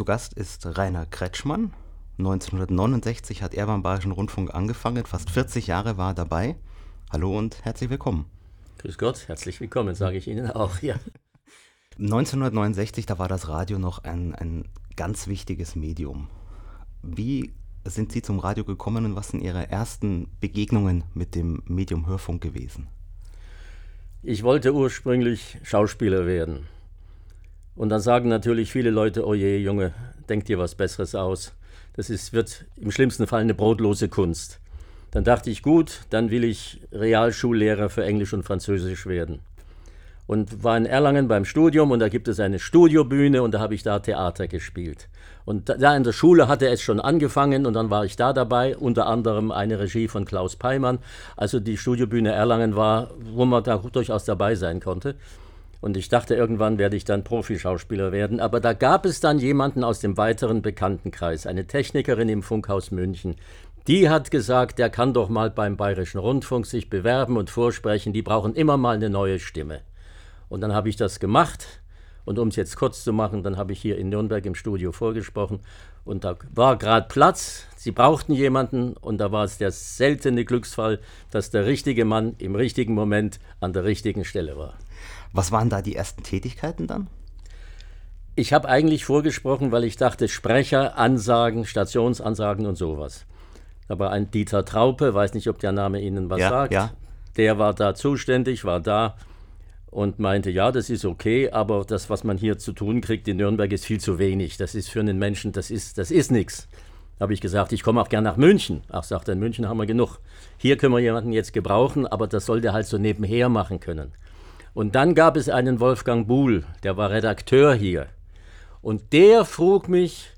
Zu Gast ist Rainer Kretschmann. 1969 hat er beim Bayerischen Rundfunk angefangen, fast 40 Jahre war er dabei. Hallo und herzlich willkommen. Grüß Gott, herzlich willkommen, sage ich Ihnen auch, ja. 1969, da war das Radio noch ein, ein ganz wichtiges Medium. Wie sind Sie zum Radio gekommen und was sind Ihre ersten Begegnungen mit dem Medium Hörfunk gewesen? Ich wollte ursprünglich Schauspieler werden. Und dann sagen natürlich viele Leute, oh je, Junge, denk dir was Besseres aus. Das ist, wird im schlimmsten Fall eine brotlose Kunst. Dann dachte ich, gut, dann will ich Realschullehrer für Englisch und Französisch werden. Und war in Erlangen beim Studium und da gibt es eine Studiobühne und da habe ich da Theater gespielt. Und da in der Schule hatte es schon angefangen und dann war ich da dabei, unter anderem eine Regie von Klaus Peimann. Also die Studiobühne Erlangen war, wo man da durchaus dabei sein konnte. Und ich dachte, irgendwann werde ich dann Profischauspieler werden. Aber da gab es dann jemanden aus dem weiteren Bekanntenkreis, eine Technikerin im Funkhaus München. Die hat gesagt, der kann doch mal beim Bayerischen Rundfunk sich bewerben und vorsprechen. Die brauchen immer mal eine neue Stimme. Und dann habe ich das gemacht. Und um es jetzt kurz zu machen, dann habe ich hier in Nürnberg im Studio vorgesprochen. Und da war gerade Platz. Sie brauchten jemanden. Und da war es der seltene Glücksfall, dass der richtige Mann im richtigen Moment an der richtigen Stelle war. Was waren da die ersten Tätigkeiten dann? Ich habe eigentlich vorgesprochen, weil ich dachte, Sprecher, Ansagen, Stationsansagen und sowas. War ein Dieter Traupe, weiß nicht, ob der Name Ihnen was ja, sagt. Ja. Der war da zuständig, war da und meinte, ja, das ist okay, aber das, was man hier zu tun kriegt in Nürnberg, ist viel zu wenig. Das ist für einen Menschen, das ist, das ist nichts. Habe ich gesagt, ich komme auch gern nach München. Ach, sagt er, in München haben wir genug. Hier können wir jemanden jetzt gebrauchen, aber das soll der halt so nebenher machen können. Und dann gab es einen Wolfgang Buhl, der war Redakteur hier. Und der frug mich,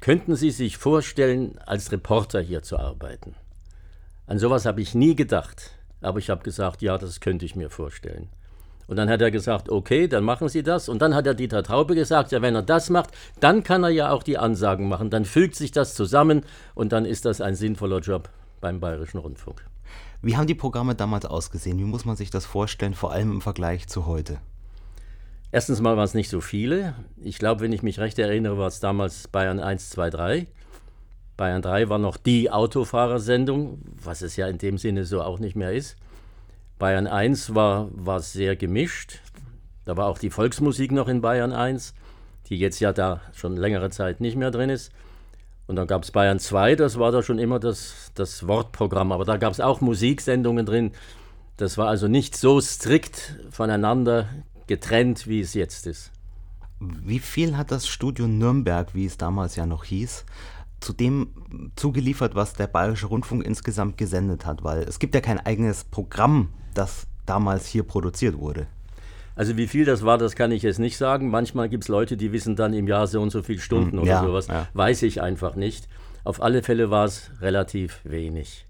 könnten Sie sich vorstellen, als Reporter hier zu arbeiten? An sowas habe ich nie gedacht, aber ich habe gesagt, ja, das könnte ich mir vorstellen. Und dann hat er gesagt, okay, dann machen Sie das. Und dann hat der Dieter Traube gesagt, ja, wenn er das macht, dann kann er ja auch die Ansagen machen. Dann fügt sich das zusammen und dann ist das ein sinnvoller Job beim Bayerischen Rundfunk. Wie haben die Programme damals ausgesehen? Wie muss man sich das vorstellen, vor allem im Vergleich zu heute? Erstens mal waren es nicht so viele. Ich glaube, wenn ich mich recht erinnere, war es damals Bayern 1, 2, 3. Bayern 3 war noch die Autofahrersendung, was es ja in dem Sinne so auch nicht mehr ist. Bayern 1 war, war sehr gemischt. Da war auch die Volksmusik noch in Bayern 1, die jetzt ja da schon längere Zeit nicht mehr drin ist. Und dann gab es Bayern 2, das war da schon immer das, das Wortprogramm. Aber da gab es auch Musiksendungen drin. Das war also nicht so strikt voneinander getrennt, wie es jetzt ist. Wie viel hat das Studio Nürnberg, wie es damals ja noch hieß, zu dem zugeliefert, was der Bayerische Rundfunk insgesamt gesendet hat? Weil es gibt ja kein eigenes Programm, das damals hier produziert wurde. Also wie viel das war, das kann ich jetzt nicht sagen. Manchmal gibt es Leute, die wissen dann im Jahr so und so viele Stunden hm, oder ja, sowas. Ja. Weiß ich einfach nicht. Auf alle Fälle war es relativ wenig.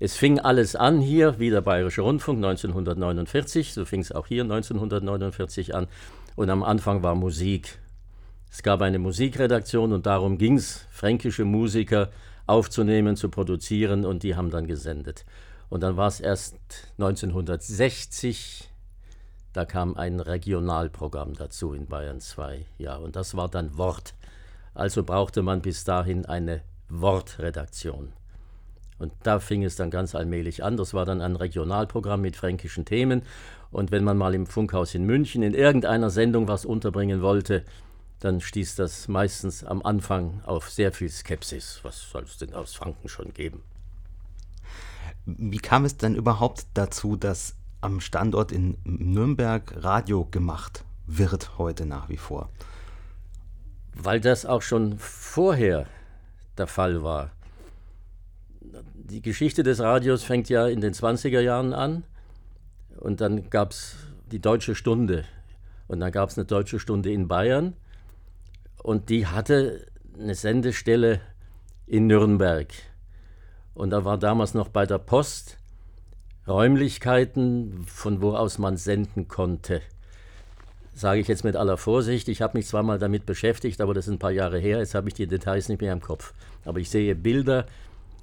Es fing alles an hier, wie der Bayerische Rundfunk 1949, so fing es auch hier 1949 an. Und am Anfang war Musik. Es gab eine Musikredaktion und darum ging es, fränkische Musiker aufzunehmen, zu produzieren und die haben dann gesendet. Und dann war es erst 1960, da kam ein Regionalprogramm dazu in Bayern 2. Ja, und das war dann Wort. Also brauchte man bis dahin eine Wortredaktion. Und da fing es dann ganz allmählich an. Das war dann ein Regionalprogramm mit fränkischen Themen. Und wenn man mal im Funkhaus in München in irgendeiner Sendung was unterbringen wollte, dann stieß das meistens am Anfang auf sehr viel Skepsis. Was soll es denn aus Franken schon geben? Wie kam es denn überhaupt dazu, dass am Standort in Nürnberg Radio gemacht wird heute nach wie vor. Weil das auch schon vorher der Fall war. Die Geschichte des Radios fängt ja in den 20er Jahren an und dann gab es die Deutsche Stunde und dann gab es eine Deutsche Stunde in Bayern und die hatte eine Sendestelle in Nürnberg. Und da war damals noch bei der Post Räumlichkeiten, von wo aus man senden konnte. Sage ich jetzt mit aller Vorsicht. Ich habe mich zwar mal damit beschäftigt, aber das ist ein paar Jahre her. Jetzt habe ich die Details nicht mehr im Kopf. Aber ich sehe Bilder.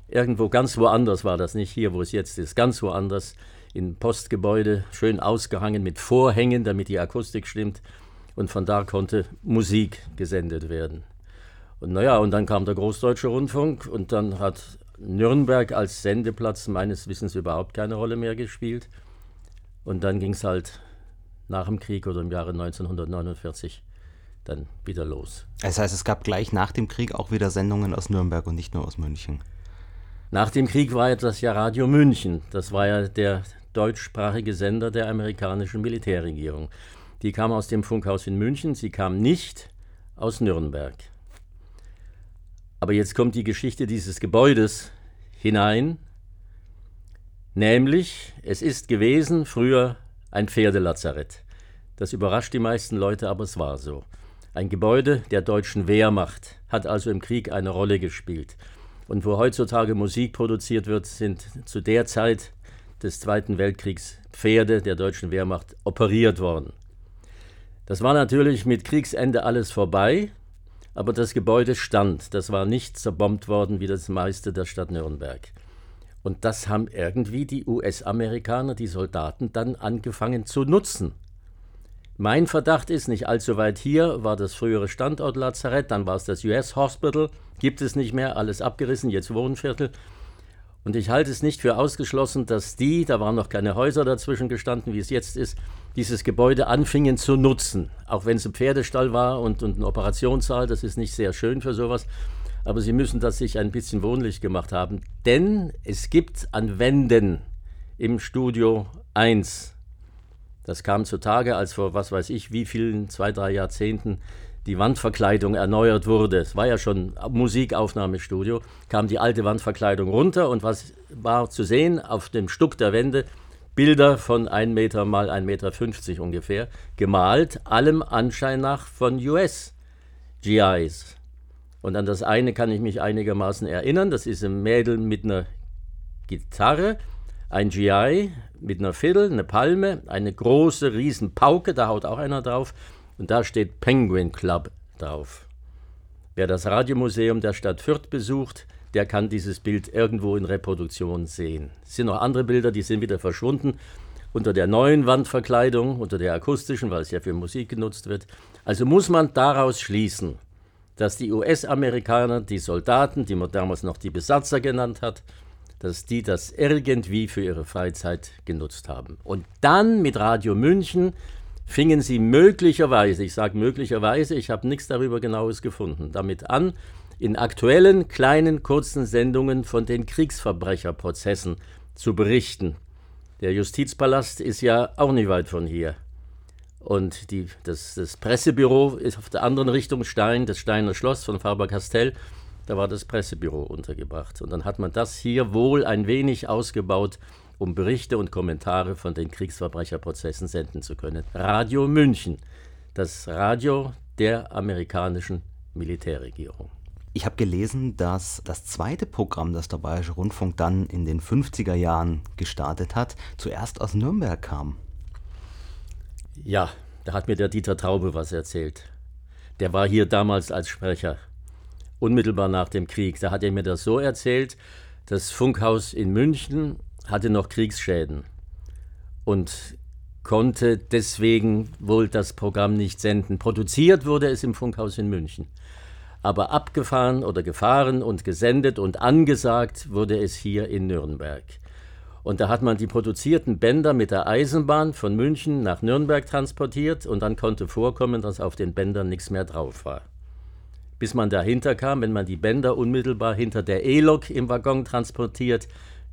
Irgendwo ganz woanders war das, nicht hier, wo es jetzt ist. Ganz woanders. In Postgebäude, schön ausgehangen mit Vorhängen, damit die Akustik stimmt. Und von da konnte Musik gesendet werden. Und naja, und dann kam der Großdeutsche Rundfunk und dann hat Nürnberg als Sendeplatz meines Wissens überhaupt keine Rolle mehr gespielt. Und dann ging es halt nach dem Krieg oder im Jahre 1949 dann wieder los. Das heißt, es gab gleich nach dem Krieg auch wieder Sendungen aus Nürnberg und nicht nur aus München. Nach dem Krieg war das ja Radio München. Das war ja der deutschsprachige Sender der amerikanischen Militärregierung. Die kam aus dem Funkhaus in München, sie kam nicht aus Nürnberg. Aber jetzt kommt die Geschichte dieses Gebäudes hinein, nämlich es ist gewesen früher ein Pferdelazarett. Das überrascht die meisten Leute, aber es war so. Ein Gebäude der deutschen Wehrmacht hat also im Krieg eine Rolle gespielt. Und wo heutzutage Musik produziert wird, sind zu der Zeit des Zweiten Weltkriegs Pferde der deutschen Wehrmacht operiert worden. Das war natürlich mit Kriegsende alles vorbei, aber das Gebäude stand. Das war nicht zerbombt worden wie das meiste der Stadt Nürnberg. Und das haben irgendwie die US-Amerikaner, die Soldaten, dann angefangen zu nutzen. Mein Verdacht ist, nicht allzu weit hier war das frühere Standort Lazarett, dann war es das US Hospital, gibt es nicht mehr, alles abgerissen, jetzt Wohnviertel. Und ich halte es nicht für ausgeschlossen, dass die, da waren noch keine Häuser dazwischen gestanden, wie es jetzt ist, dieses Gebäude anfingen zu nutzen. Auch wenn es ein Pferdestall war und, und ein Operationssaal, das ist nicht sehr schön für sowas. Aber sie müssen das sich ein bisschen wohnlich gemacht haben. Denn es gibt an Wänden im Studio 1 das kam zutage, als vor was weiß ich wie vielen, zwei, drei Jahrzehnten die Wandverkleidung erneuert wurde. Es war ja schon Musikaufnahmestudio, kam die alte Wandverkleidung runter und was war zu sehen auf dem Stuck der Wände? Bilder von 1 Meter mal 1,50 Meter ungefähr, gemalt, allem Anschein nach von US-GIs. Und an das eine kann ich mich einigermaßen erinnern, das ist ein Mädel mit einer Gitarre, ein GI mit einer Fiddle, eine Palme, eine große Riesenpauke, da haut auch einer drauf und da steht Penguin Club drauf. Wer das Radiomuseum der Stadt Fürth besucht, der kann dieses Bild irgendwo in Reproduktion sehen. Es sind noch andere Bilder, die sind wieder verschwunden unter der neuen Wandverkleidung, unter der akustischen, weil es ja für Musik genutzt wird. Also muss man daraus schließen, dass die US-Amerikaner, die Soldaten, die man damals noch die Besatzer genannt hat, dass die das irgendwie für ihre Freizeit genutzt haben. Und dann mit Radio München fingen sie möglicherweise, ich sage möglicherweise, ich habe nichts darüber genaues gefunden, damit an, in aktuellen kleinen kurzen Sendungen von den Kriegsverbrecherprozessen zu berichten. Der Justizpalast ist ja auch nicht weit von hier. Und die, das, das Pressebüro ist auf der anderen Richtung Stein, das Steiner Schloss von Faber-Castell da war das Pressebüro untergebracht. Und dann hat man das hier wohl ein wenig ausgebaut, um Berichte und Kommentare von den Kriegsverbrecherprozessen senden zu können. Radio München, das Radio der amerikanischen Militärregierung. Ich habe gelesen, dass das zweite Programm, das der Bayerische Rundfunk dann in den 50er Jahren gestartet hat, zuerst aus Nürnberg kam. Ja, da hat mir der Dieter Traube was erzählt. Der war hier damals als Sprecher unmittelbar nach dem Krieg. Da hat er mir das so erzählt, das Funkhaus in München hatte noch Kriegsschäden und konnte deswegen wohl das Programm nicht senden. Produziert wurde es im Funkhaus in München. Aber abgefahren oder gefahren und gesendet und angesagt wurde es hier in Nürnberg. Und da hat man die produzierten Bänder mit der Eisenbahn von München nach Nürnberg transportiert und dann konnte vorkommen, dass auf den Bändern nichts mehr drauf war bis man dahinter kam. Wenn man die Bänder unmittelbar hinter der E-Lok im Waggon transportiert,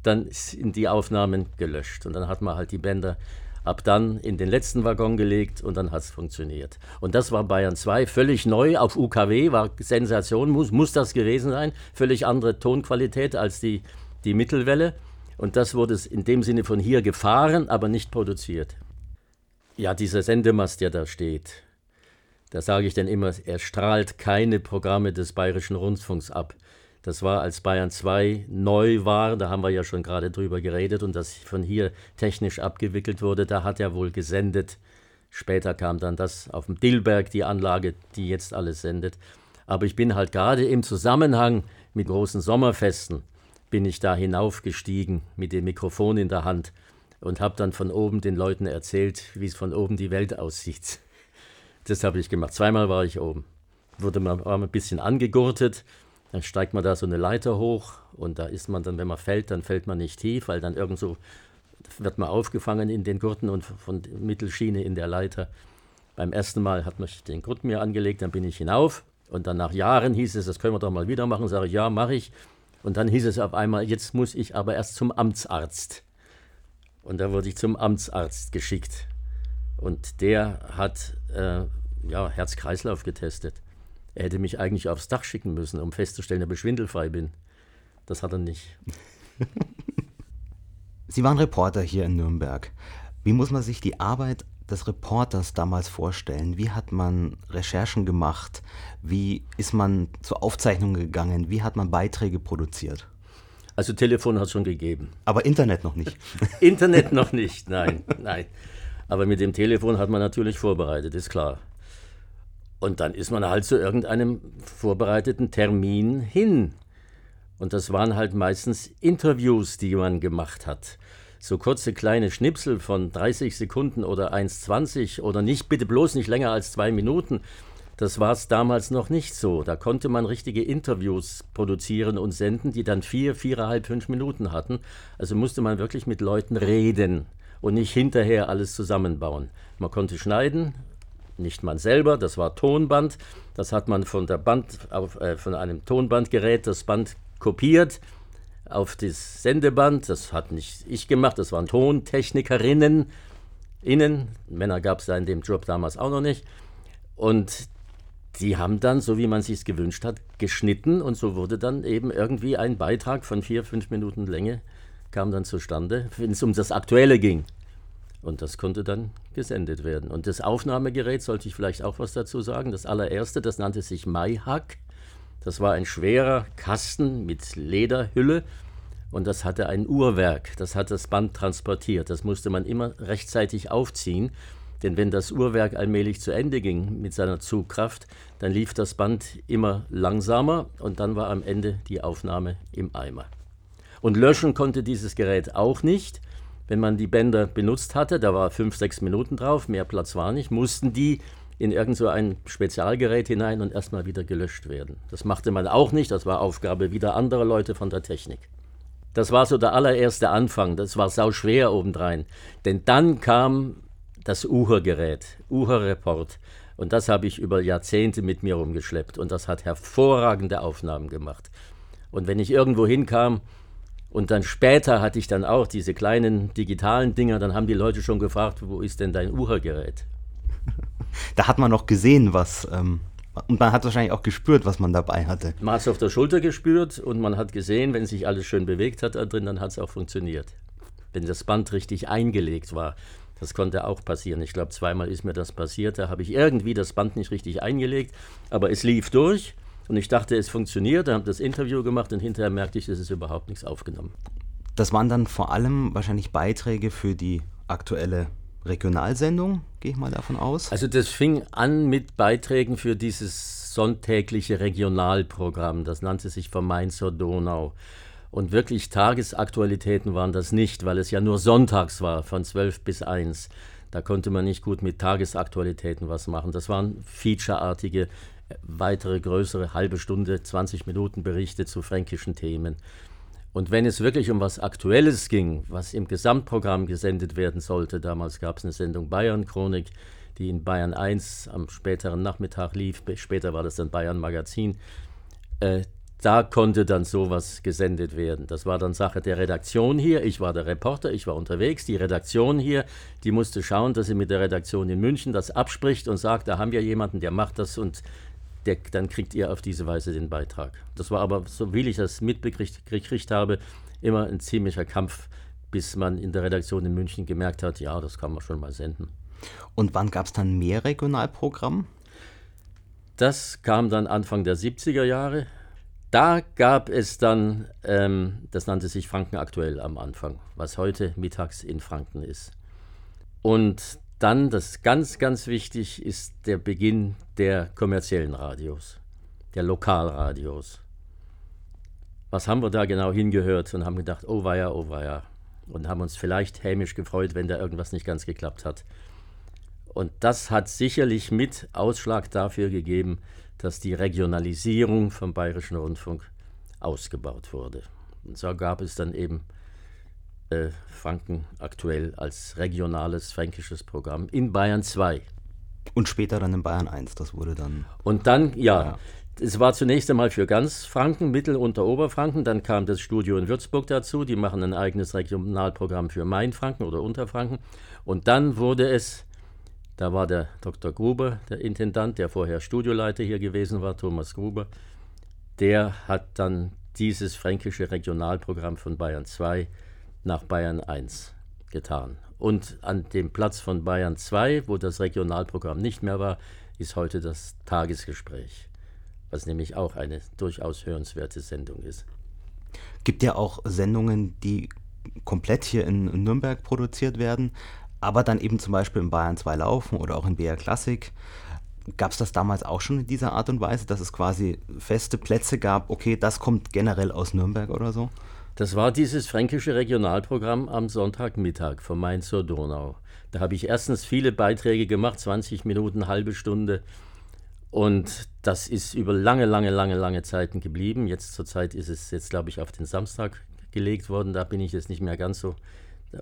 dann sind die Aufnahmen gelöscht. Und dann hat man halt die Bänder ab dann in den letzten Waggon gelegt und dann hat es funktioniert. Und das war Bayern 2, völlig neu auf UKW, war Sensation, muss, muss das gewesen sein, völlig andere Tonqualität als die, die Mittelwelle. Und das wurde in dem Sinne von hier gefahren, aber nicht produziert. Ja, dieser Sendemast, der da steht, da sage ich dann immer, er strahlt keine Programme des Bayerischen Rundfunks ab. Das war, als Bayern 2 neu war, da haben wir ja schon gerade drüber geredet und das von hier technisch abgewickelt wurde, da hat er wohl gesendet. Später kam dann das auf dem Dillberg, die Anlage, die jetzt alles sendet. Aber ich bin halt gerade im Zusammenhang mit großen Sommerfesten, bin ich da hinaufgestiegen mit dem Mikrofon in der Hand und habe dann von oben den Leuten erzählt, wie es von oben die Welt aussieht. Das habe ich gemacht. Zweimal war ich oben. wurde man ein bisschen angegurtet. Dann steigt man da so eine Leiter hoch und da ist man dann, wenn man fällt, dann fällt man nicht tief, weil dann irgend so wird man aufgefangen in den Gurten und von der Mittelschiene in der Leiter. Beim ersten Mal hat man den Gurt mir angelegt, dann bin ich hinauf und dann nach Jahren hieß es, das können wir doch mal wieder machen. Sage ich, ja, mache ich. Und dann hieß es auf einmal, jetzt muss ich aber erst zum Amtsarzt. Und da wurde ich zum Amtsarzt geschickt. Und der hat äh, ja, Herz-Kreislauf getestet. Er hätte mich eigentlich aufs Dach schicken müssen, um festzustellen, ob ich schwindelfrei bin. Das hat er nicht. Sie waren Reporter hier in Nürnberg. Wie muss man sich die Arbeit des Reporters damals vorstellen? Wie hat man Recherchen gemacht? Wie ist man zur Aufzeichnung gegangen? Wie hat man Beiträge produziert? Also Telefon hat es schon gegeben. Aber Internet noch nicht. Internet noch nicht, nein, nein. Aber mit dem Telefon hat man natürlich vorbereitet, ist klar. Und dann ist man halt zu irgendeinem vorbereiteten Termin hin. Und das waren halt meistens Interviews, die man gemacht hat. So kurze kleine Schnipsel von 30 Sekunden oder 1,20 oder nicht, bitte bloß nicht länger als zwei Minuten. Das war es damals noch nicht so. Da konnte man richtige Interviews produzieren und senden, die dann vier, viereinhalb, fünf Minuten hatten. Also musste man wirklich mit Leuten reden und nicht hinterher alles zusammenbauen. Man konnte schneiden, nicht man selber, das war Tonband. Das hat man von der Band auf, äh, von einem Tonbandgerät das Band kopiert auf das Sendeband. Das hat nicht ich gemacht, das waren Tontechnikerinnen innen. Männer gab es da in dem Job damals auch noch nicht. Und die haben dann, so wie man sich gewünscht hat, geschnitten und so wurde dann eben irgendwie ein Beitrag von vier, fünf Minuten Länge kam dann zustande, wenn es um das Aktuelle ging. Und das konnte dann gesendet werden. Und das Aufnahmegerät, sollte ich vielleicht auch was dazu sagen, das allererste, das nannte sich MyHack. Das war ein schwerer Kasten mit Lederhülle und das hatte ein Uhrwerk, das hat das Band transportiert. Das musste man immer rechtzeitig aufziehen, denn wenn das Uhrwerk allmählich zu Ende ging mit seiner Zugkraft, dann lief das Band immer langsamer und dann war am Ende die Aufnahme im Eimer. Und löschen konnte dieses Gerät auch nicht. Wenn man die Bänder benutzt hatte, da war fünf, sechs Minuten drauf, mehr Platz war nicht, mussten die in irgend so ein Spezialgerät hinein und erstmal wieder gelöscht werden. Das machte man auch nicht, das war Aufgabe wieder anderer Leute von der Technik. Das war so der allererste Anfang, das war sau schwer obendrein. Denn dann kam das Uher-Gerät, Uher-Report. Und das habe ich über Jahrzehnte mit mir rumgeschleppt und das hat hervorragende Aufnahmen gemacht. Und wenn ich irgendwo hinkam, und dann später hatte ich dann auch diese kleinen digitalen Dinger, dann haben die Leute schon gefragt, wo ist denn dein Uher-Gerät? da hat man noch gesehen, was. Ähm, und man hat wahrscheinlich auch gespürt, was man dabei hatte. Man hat es auf der Schulter gespürt und man hat gesehen, wenn sich alles schön bewegt hat da drin, dann hat es auch funktioniert. Wenn das Band richtig eingelegt war. Das konnte auch passieren. Ich glaube, zweimal ist mir das passiert. Da habe ich irgendwie das Band nicht richtig eingelegt, aber es lief durch und ich dachte, es funktioniert. Habe das Interview gemacht und hinterher merkte ich, es ist überhaupt nichts aufgenommen. Das waren dann vor allem wahrscheinlich Beiträge für die aktuelle Regionalsendung, gehe ich mal davon aus. Also das fing an mit Beiträgen für dieses sonntägliche Regionalprogramm. Das nannte sich vom Main zur Donau. Und wirklich Tagesaktualitäten waren das nicht, weil es ja nur sonntags war, von 12 bis 1. Da konnte man nicht gut mit Tagesaktualitäten was machen. Das waren featureartige, weitere, größere, halbe Stunde, 20 Minuten Berichte zu fränkischen Themen. Und wenn es wirklich um was Aktuelles ging, was im Gesamtprogramm gesendet werden sollte, damals gab es eine Sendung Bayern Chronik, die in Bayern 1 am späteren Nachmittag lief, später war das dann Bayern Magazin, äh, da konnte dann sowas gesendet werden. Das war dann Sache der Redaktion hier. Ich war der Reporter, ich war unterwegs. Die Redaktion hier, die musste schauen, dass sie mit der Redaktion in München das abspricht und sagt, da haben wir jemanden, der macht das und der, dann kriegt ihr auf diese Weise den Beitrag. Das war aber, so wie ich das mitbekriegt habe, immer ein ziemlicher Kampf, bis man in der Redaktion in München gemerkt hat, ja, das kann man schon mal senden. Und wann gab es dann mehr Regionalprogramm? Das kam dann Anfang der 70er Jahre. Da gab es dann, ähm, das nannte sich Franken aktuell am Anfang, was heute mittags in Franken ist. Und dann, das ganz, ganz wichtig, ist der Beginn der kommerziellen Radios, der Lokalradios. Was haben wir da genau hingehört und haben gedacht, oh weia, oh weia. Und haben uns vielleicht hämisch gefreut, wenn da irgendwas nicht ganz geklappt hat. Und das hat sicherlich mit Ausschlag dafür gegeben, dass die Regionalisierung vom Bayerischen Rundfunk ausgebaut wurde. Und so gab es dann eben äh, Franken aktuell als regionales fränkisches Programm in Bayern 2. Und später dann in Bayern 1, das wurde dann. Und dann, ja, ja. es war zunächst einmal für ganz Franken, Mittel- und Oberfranken, dann kam das Studio in Würzburg dazu, die machen ein eigenes Regionalprogramm für Mainfranken oder Unterfranken. Und dann wurde es, da war der Dr. Gruber, der Intendant, der vorher Studioleiter hier gewesen war, Thomas Gruber, der hat dann dieses fränkische Regionalprogramm von Bayern 2 nach Bayern 1 getan. Und an dem Platz von Bayern 2, wo das Regionalprogramm nicht mehr war, ist heute das Tagesgespräch, was nämlich auch eine durchaus hörenswerte Sendung ist. Gibt ja auch Sendungen, die komplett hier in Nürnberg produziert werden, aber dann eben zum Beispiel in Bayern 2 laufen oder auch in BR Klassik. Gab es das damals auch schon in dieser Art und Weise, dass es quasi feste Plätze gab, okay, das kommt generell aus Nürnberg oder so? Das war dieses fränkische Regionalprogramm am Sonntagmittag vom Main zur Donau. Da habe ich erstens viele Beiträge gemacht, 20 Minuten, halbe Stunde. Und das ist über lange, lange, lange, lange Zeiten geblieben. Jetzt zur Zeit ist es jetzt, glaube ich, auf den Samstag gelegt worden. Da bin ich jetzt nicht mehr ganz so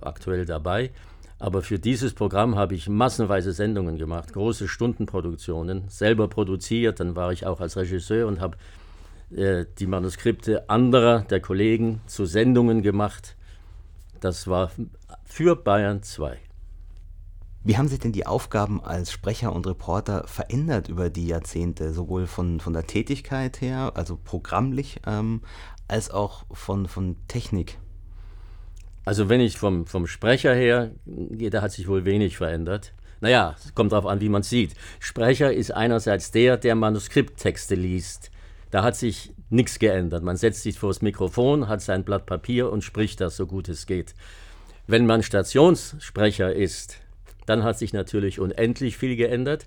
aktuell dabei. Aber für dieses Programm habe ich massenweise Sendungen gemacht, große Stundenproduktionen, selber produziert. Dann war ich auch als Regisseur und habe äh, die Manuskripte anderer, der Kollegen, zu Sendungen gemacht. Das war für Bayern 2. Wie haben sich denn die Aufgaben als Sprecher und Reporter verändert über die Jahrzehnte, sowohl von, von der Tätigkeit her, also programmlich, ähm, als auch von, von Technik? Also wenn ich vom, vom Sprecher her, da hat sich wohl wenig verändert. Naja, es kommt darauf an, wie man sieht. Sprecher ist einerseits der, der Manuskripttexte liest. Da hat sich nichts geändert. Man setzt sich vor das Mikrofon, hat sein Blatt Papier und spricht das so gut es geht. Wenn man Stationssprecher ist, dann hat sich natürlich unendlich viel geändert,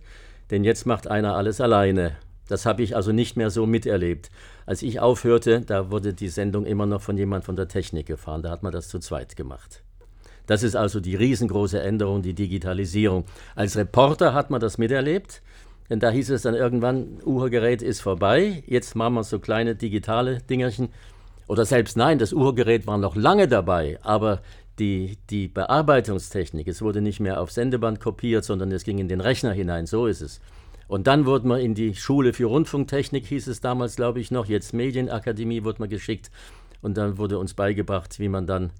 denn jetzt macht einer alles alleine. Das habe ich also nicht mehr so miterlebt. Als ich aufhörte, da wurde die Sendung immer noch von jemand von der Technik gefahren. Da hat man das zu zweit gemacht. Das ist also die riesengroße Änderung, die Digitalisierung. Als Reporter hat man das miterlebt. Denn da hieß es dann irgendwann, Uhrgerät ist vorbei, jetzt machen wir so kleine digitale Dingerchen. Oder selbst nein, das Uhrgerät war noch lange dabei, aber die, die Bearbeitungstechnik, es wurde nicht mehr auf Sendeband kopiert, sondern es ging in den Rechner hinein, so ist es. Und dann wurde man in die Schule für Rundfunktechnik, hieß es damals, glaube ich, noch, jetzt Medienakademie wurde man geschickt. Und dann wurde uns beigebracht, wie man dann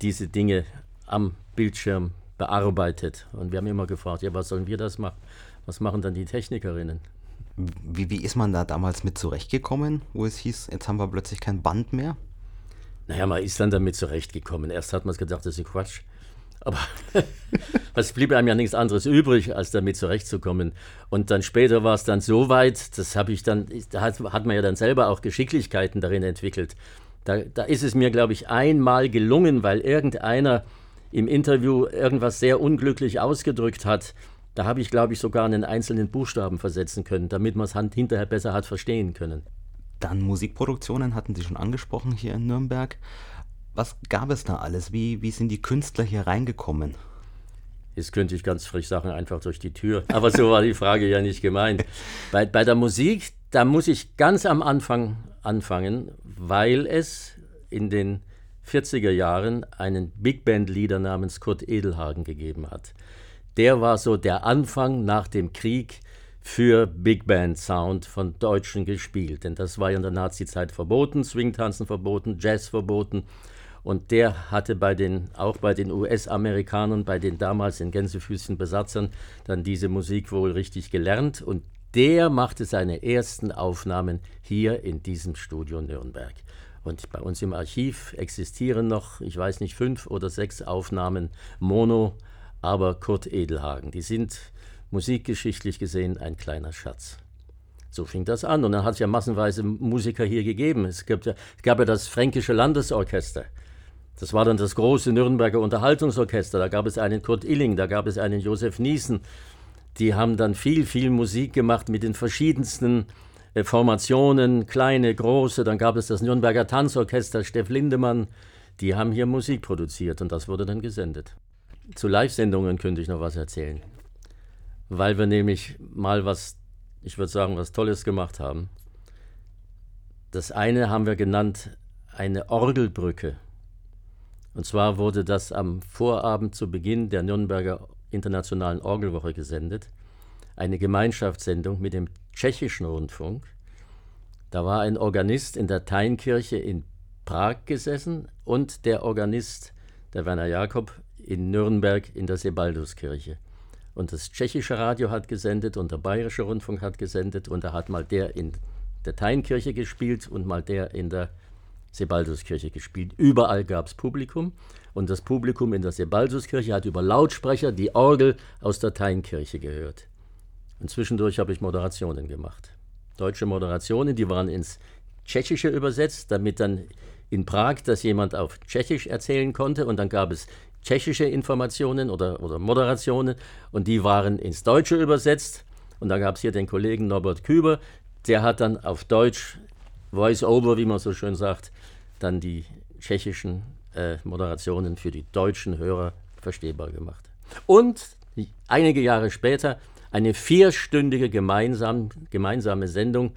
diese Dinge am Bildschirm bearbeitet. Und wir haben immer gefragt, ja, was sollen wir das machen? Was machen dann die Technikerinnen? Wie, wie ist man da damals mit zurechtgekommen, wo es hieß, jetzt haben wir plötzlich kein Band mehr? Naja, man ist dann damit zurechtgekommen. Erst hat man gedacht, das ist Quatsch. Aber es blieb einem ja nichts anderes übrig, als damit zurechtzukommen. Und dann später war es dann so weit, das habe ich dann, da hat, hat, man ja dann selber auch Geschicklichkeiten darin entwickelt. Da, da ist es mir, glaube ich, einmal gelungen, weil irgendeiner im Interview irgendwas sehr unglücklich ausgedrückt hat. Da habe ich, glaube ich, sogar einen einzelnen Buchstaben versetzen können, damit man es hinterher besser hat verstehen können. Dann Musikproduktionen hatten Sie schon angesprochen hier in Nürnberg. Was gab es da alles? Wie, wie sind die Künstler hier reingekommen? Jetzt könnte ich ganz frisch sagen, einfach durch die Tür. Aber so war die Frage ja nicht gemeint. Bei, bei der Musik, da muss ich ganz am Anfang anfangen, weil es in den 40er Jahren einen Big Band Leader namens Kurt Edelhagen gegeben hat der war so der Anfang nach dem Krieg für Big Band Sound von Deutschen gespielt. Denn das war ja in der Nazi-Zeit verboten, Swingtanzen verboten, Jazz verboten. Und der hatte bei den, auch bei den US-Amerikanern, bei den damals in Gänsefüßchen Besatzern, dann diese Musik wohl richtig gelernt. Und der machte seine ersten Aufnahmen hier in diesem Studio Nürnberg. Und bei uns im Archiv existieren noch, ich weiß nicht, fünf oder sechs Aufnahmen Mono aber Kurt Edelhagen. Die sind musikgeschichtlich gesehen ein kleiner Schatz. So fing das an. Und dann hat es ja massenweise Musiker hier gegeben. Es gab, ja, es gab ja das Fränkische Landesorchester. Das war dann das große Nürnberger Unterhaltungsorchester. Da gab es einen Kurt Illing, da gab es einen Josef Niesen. Die haben dann viel, viel Musik gemacht mit den verschiedensten äh, Formationen, kleine, große. Dann gab es das Nürnberger Tanzorchester, Steff Lindemann. Die haben hier Musik produziert und das wurde dann gesendet. Zu Live-Sendungen könnte ich noch was erzählen. weil wir nämlich mal was, ich würde sagen, was Tolles gemacht haben. Das eine haben wir genannt eine Orgelbrücke. Und zwar wurde das am Vorabend zu Beginn der Nürnberger Internationalen Orgelwoche gesendet. Eine Gemeinschaftssendung mit dem tschechischen Rundfunk. Da war ein Organist in der Teinkirche in Prag gesessen und der Organist, der Werner Jakob, in Nürnberg in der Sebalduskirche. Und das tschechische Radio hat gesendet und der bayerische Rundfunk hat gesendet und da hat mal der in der Teinkirche gespielt und mal der in der Sebalduskirche gespielt. Überall gab es Publikum und das Publikum in der Sebalduskirche hat über Lautsprecher die Orgel aus der Teinkirche gehört. Und zwischendurch habe ich Moderationen gemacht. Deutsche Moderationen, die waren ins Tschechische übersetzt, damit dann in Prag das jemand auf Tschechisch erzählen konnte und dann gab es tschechische Informationen oder, oder Moderationen und die waren ins Deutsche übersetzt. Und da gab es hier den Kollegen Norbert Küber, der hat dann auf Deutsch, Voice-Over, wie man so schön sagt, dann die tschechischen äh, Moderationen für die deutschen Hörer verstehbar gemacht. Und einige Jahre später eine vierstündige gemeinsam, gemeinsame Sendung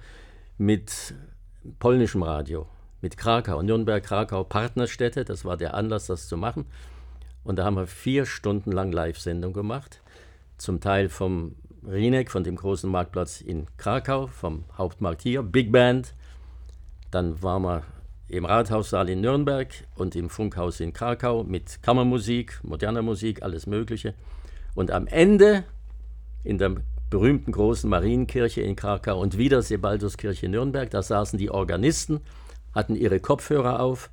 mit polnischem Radio, mit Krakau, Nürnberg, Krakau, Partnerstädte, das war der Anlass, das zu machen. Und da haben wir vier Stunden lang Live-Sendung gemacht, zum Teil vom Rinek, von dem großen Marktplatz in Krakau, vom Hauptmarkt hier, Big Band. Dann waren wir im Rathaussaal in Nürnberg und im Funkhaus in Krakau mit Kammermusik, moderner Musik, alles Mögliche. Und am Ende in der berühmten großen Marienkirche in Krakau und wieder Sebalduskirche in Nürnberg, da saßen die Organisten, hatten ihre Kopfhörer auf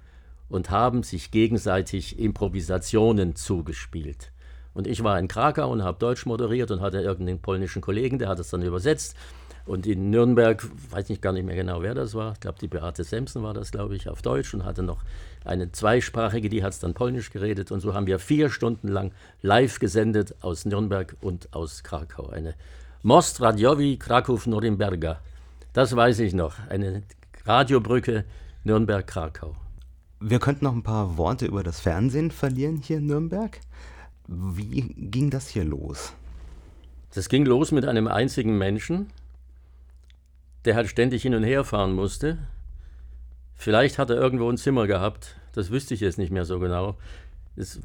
und haben sich gegenseitig Improvisationen zugespielt. Und ich war in Krakau und habe Deutsch moderiert und hatte irgendeinen polnischen Kollegen, der hat es dann übersetzt. Und in Nürnberg, weiß ich gar nicht mehr genau, wer das war, ich glaube, die Beate Semsen war das, glaube ich, auf Deutsch und hatte noch eine zweisprachige, die hat es dann polnisch geredet. Und so haben wir vier Stunden lang live gesendet aus Nürnberg und aus Krakau. Eine Most Radiowi Kraków Norimberga. Das weiß ich noch. Eine Radiobrücke Nürnberg-Krakau. Wir könnten noch ein paar Worte über das Fernsehen verlieren hier in Nürnberg. Wie ging das hier los? Das ging los mit einem einzigen Menschen, der halt ständig hin und her fahren musste. Vielleicht hat er irgendwo ein Zimmer gehabt, das wüsste ich jetzt nicht mehr so genau. Es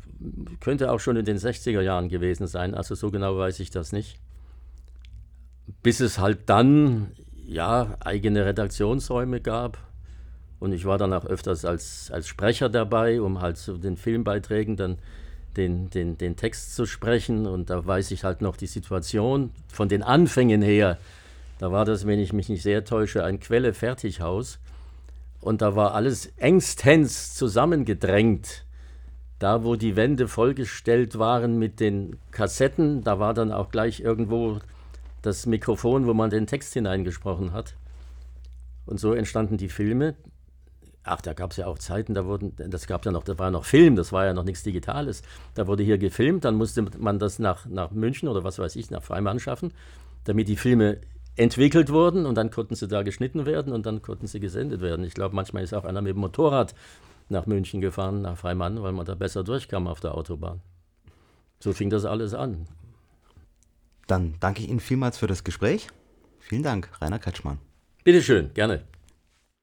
könnte auch schon in den 60er Jahren gewesen sein, also so genau weiß ich das nicht. Bis es halt dann ja eigene Redaktionsräume gab, und ich war dann auch öfters als, als Sprecher dabei, um halt zu den Filmbeiträgen dann den, den, den Text zu sprechen. Und da weiß ich halt noch die Situation von den Anfängen her. Da war das, wenn ich mich nicht sehr täusche, ein Quelle-Fertighaus. Und da war alles engstens zusammengedrängt. Da, wo die Wände vollgestellt waren mit den Kassetten, da war dann auch gleich irgendwo das Mikrofon, wo man den Text hineingesprochen hat. Und so entstanden die Filme. Ach, da gab es ja auch Zeiten, da wurden, das gab ja noch, da war ja noch Film, das war ja noch nichts Digitales. Da wurde hier gefilmt, dann musste man das nach, nach München oder was weiß ich, nach Freimann schaffen, damit die Filme entwickelt wurden und dann konnten sie da geschnitten werden und dann konnten sie gesendet werden. Ich glaube, manchmal ist auch einer mit dem Motorrad nach München gefahren, nach Freimann, weil man da besser durchkam auf der Autobahn. So fing das alles an. Dann danke ich Ihnen vielmals für das Gespräch. Vielen Dank, Rainer Kretschmann. Bitteschön, gerne.